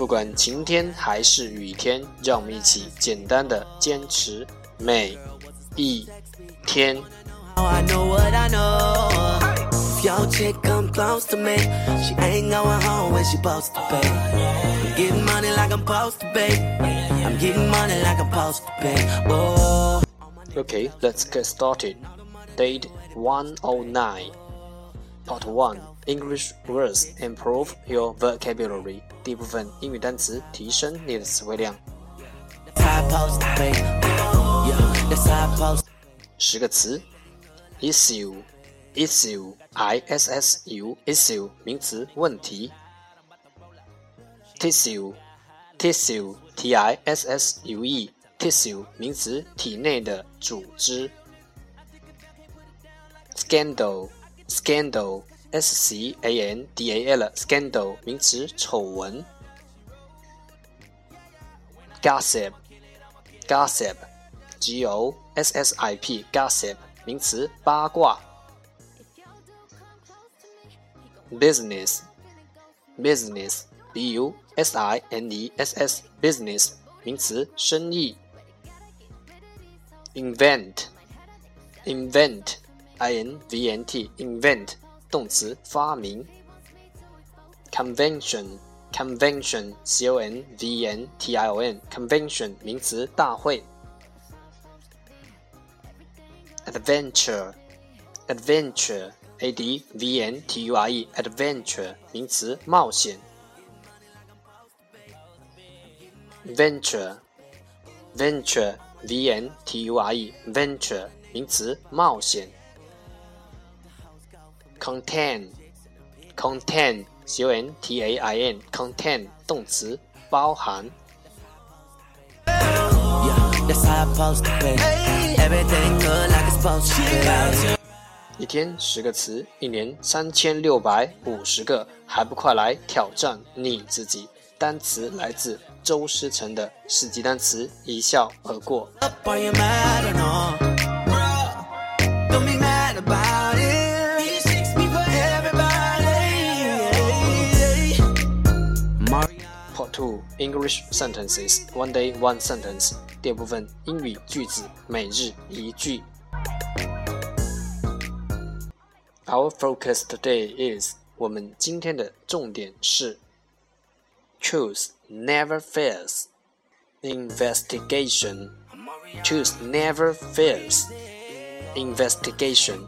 不管晴天还是雨天让我们一起简单的坚持每一天 i know how i know what i know yo check out the she ain't goin' home when she post a page i'm giving money like i'm post a page i'm giving money like i'm post a page oh ok let's get started date one o nine Part 1 English words improve your vocabulary. 第一部分英语单词提升你的词汇量。十个词：issue，issue，i s s u，issue 名词，问题；tissue，tissue，t i s s u e，tissue 名词，体内的组织；scandal，scandal。 Scandal, S C A N D A L, scandal 名词，丑闻。Gossip, gossip, G O S S I P, gossip 名词，八卦。Business，business，B U S I N E S S，business 名词，生意。Invent, invent. Invent, invent 动词发明，convention，convention，c o n v e n t i o n，convention 名词大会，adventure，adventure，a d v n t u r e，adventure 名词冒险 venture, venture, venture 名词冒险。Contain contain c o n t a i n contain 动词包含。一天十个词，一年三千六百五十个，还不快来挑战你自己？单词来自周思成的《四级单词》，一笑而过。Two English sentences, one day one sentence. 第二部分英语句子，每日一句。Our focus today is 我们今天的重点是 Choose never fails. Investigation. Choose never fails. Investigation.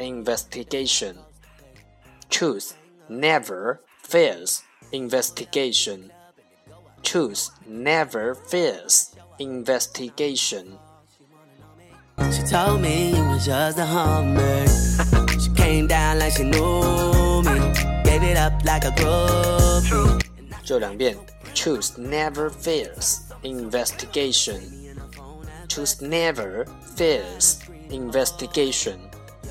Investigation. Truth never fails investigation. Truth never fails investigation. She told me it was just a hummer. she came down like she knew me. Gave it up like a groupie. 这两遍 Truth never fails investigation. Truth never fails investigation.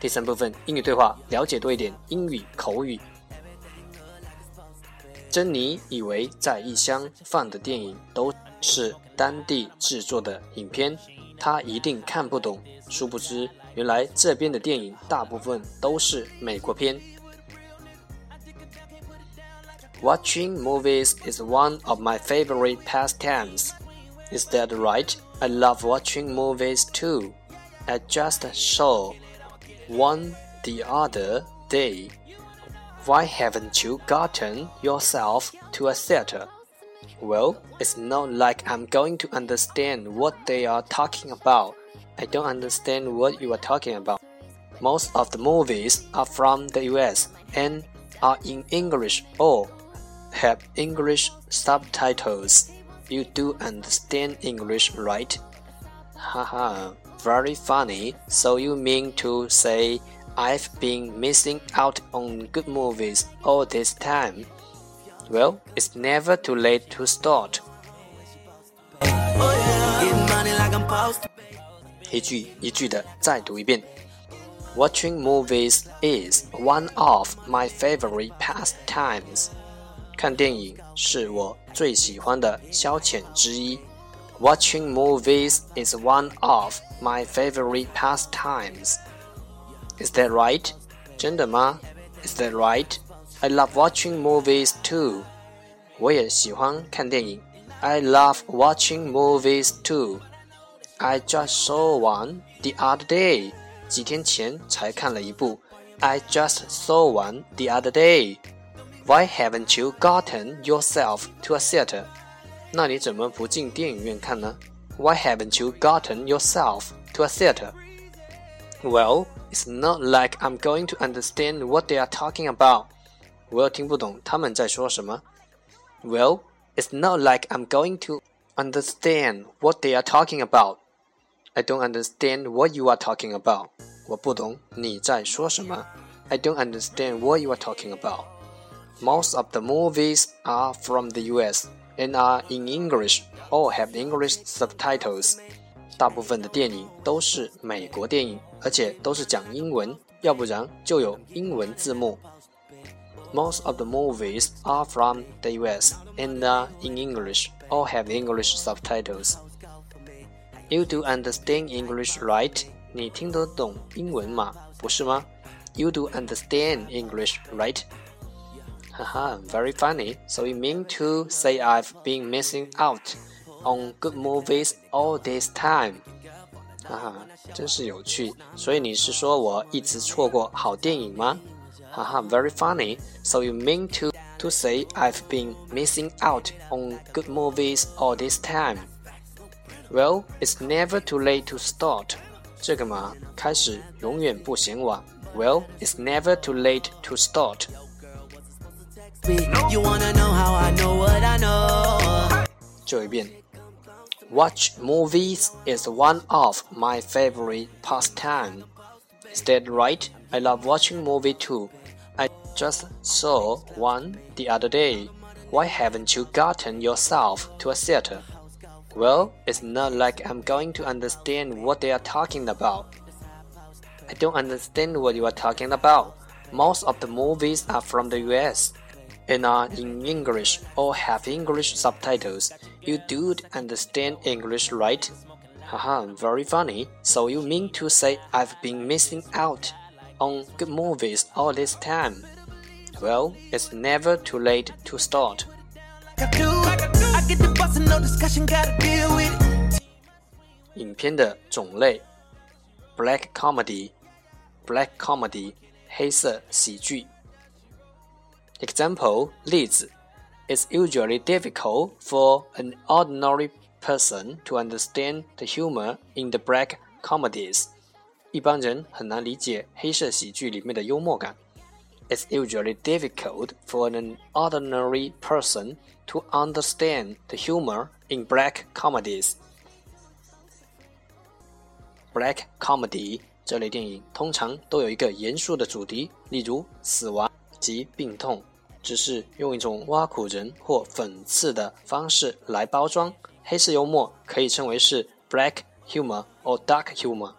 第三部分英语对话，了解多一点英语口语。珍妮以为在异乡放的电影都是当地制作的影片，她一定看不懂。殊不知，原来这边的电影大部分都是美国片。Watching movies is one of my favorite pastimes. Is that right? I love watching movies too. I just saw one the other day. Why haven't you gotten yourself to a theater? Well, it's not like I'm going to understand what they are talking about. I don't understand what you are talking about. Most of the movies are from the US and are in English or have English subtitles. You do understand English, right? Haha, very funny. So you mean to say I've been missing out on good movies all this time? Well, it's never too late to start. 一句一句的再读一遍。Watching movies is one of my favorite pastimes. 看电影是我最喜欢的消遣之一。 Watching movies is one of my favorite pastimes. Is that right? 真的吗？Is that right? I love watching movies too. 我也喜欢看电影。I love watching movies too. I just saw one the other day. 几天前才看了一部。I just saw one the other day. Why haven't you gotten yourself to a theater? 那你怎么不进电影院看呢？Why haven't you gotten yourself to a theater? Well, it's not like I'm going to understand what they are talking about. 我又听不懂他们在说什么。Well, it's not like I'm going to understand what they are talking about. I don't understand what you are talking about. 我不懂你在说什么。I don't understand what you are talking about. Most of the movies are from the US and are in English or have English subtitles. 大部分的电影都是美国电影，而且都是讲英文，要不然就有英文字幕。Most of the movies are from the US and are in English or have English subtitles. You do understand English, right? 你听得懂英文吗？不是吗？You do understand English, right? Haha, very funny. So you mean to say I've been missing out on good movies all this time? 哈哈，真是有趣。所以你是说我一直错过好电影吗？哈哈，very funny. So you mean to to say I've been missing out on good movies all this time? Well, it's never too late to start. 这个嘛，开始永远不嫌晚。Well, it's never too late to start. You wanna know how I know what I know? 就一遍。Watch movies is one of my favorite pastime. Is that right? I love watching movie too. I just saw one the other day. Why haven't you gotten yourself to a theater? Well, it's not like I'm going to understand what they are talking about. I don't understand what you are talking about. Most of the movies are from the US and are in English or have English subtitles. You do understand English, right? Haha, very funny. So you mean to say I've been missing out on good movies all this time? Well, it's never too late to start. I do, I get the bus and no discussion, gotta deal with it. 影片的种类：black comedy，black comedy，黑色喜剧。 Example 例子：It's usually difficult for an ordinary person to understand the humor in the black comedies. 一般人很难理解黑色喜剧里面的幽默感。It's usually difficult for an ordinary person to understand the humor in black comedies. black comedy 这类电影通常都有一个严肃的主题，例如死亡及病痛， 只是用一种挖苦人或讽刺的方式来包装。黑色幽默可以称为是 black humor or dark humor。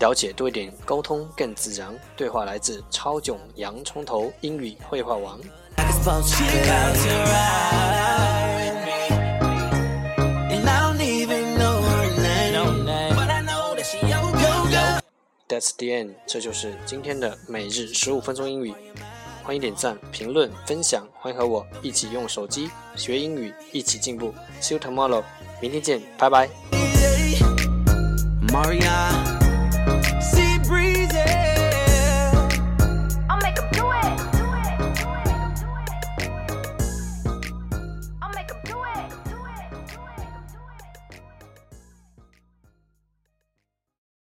了解多一点，沟通更自然。对话来自超囧洋葱头英语绘画王。That's the end，这就是今天的每日十五分钟英语。欢迎点赞、评论、分享，欢迎和我一起用手机学英语，一起进步。See you tomorrow，明天见，拜拜。Maria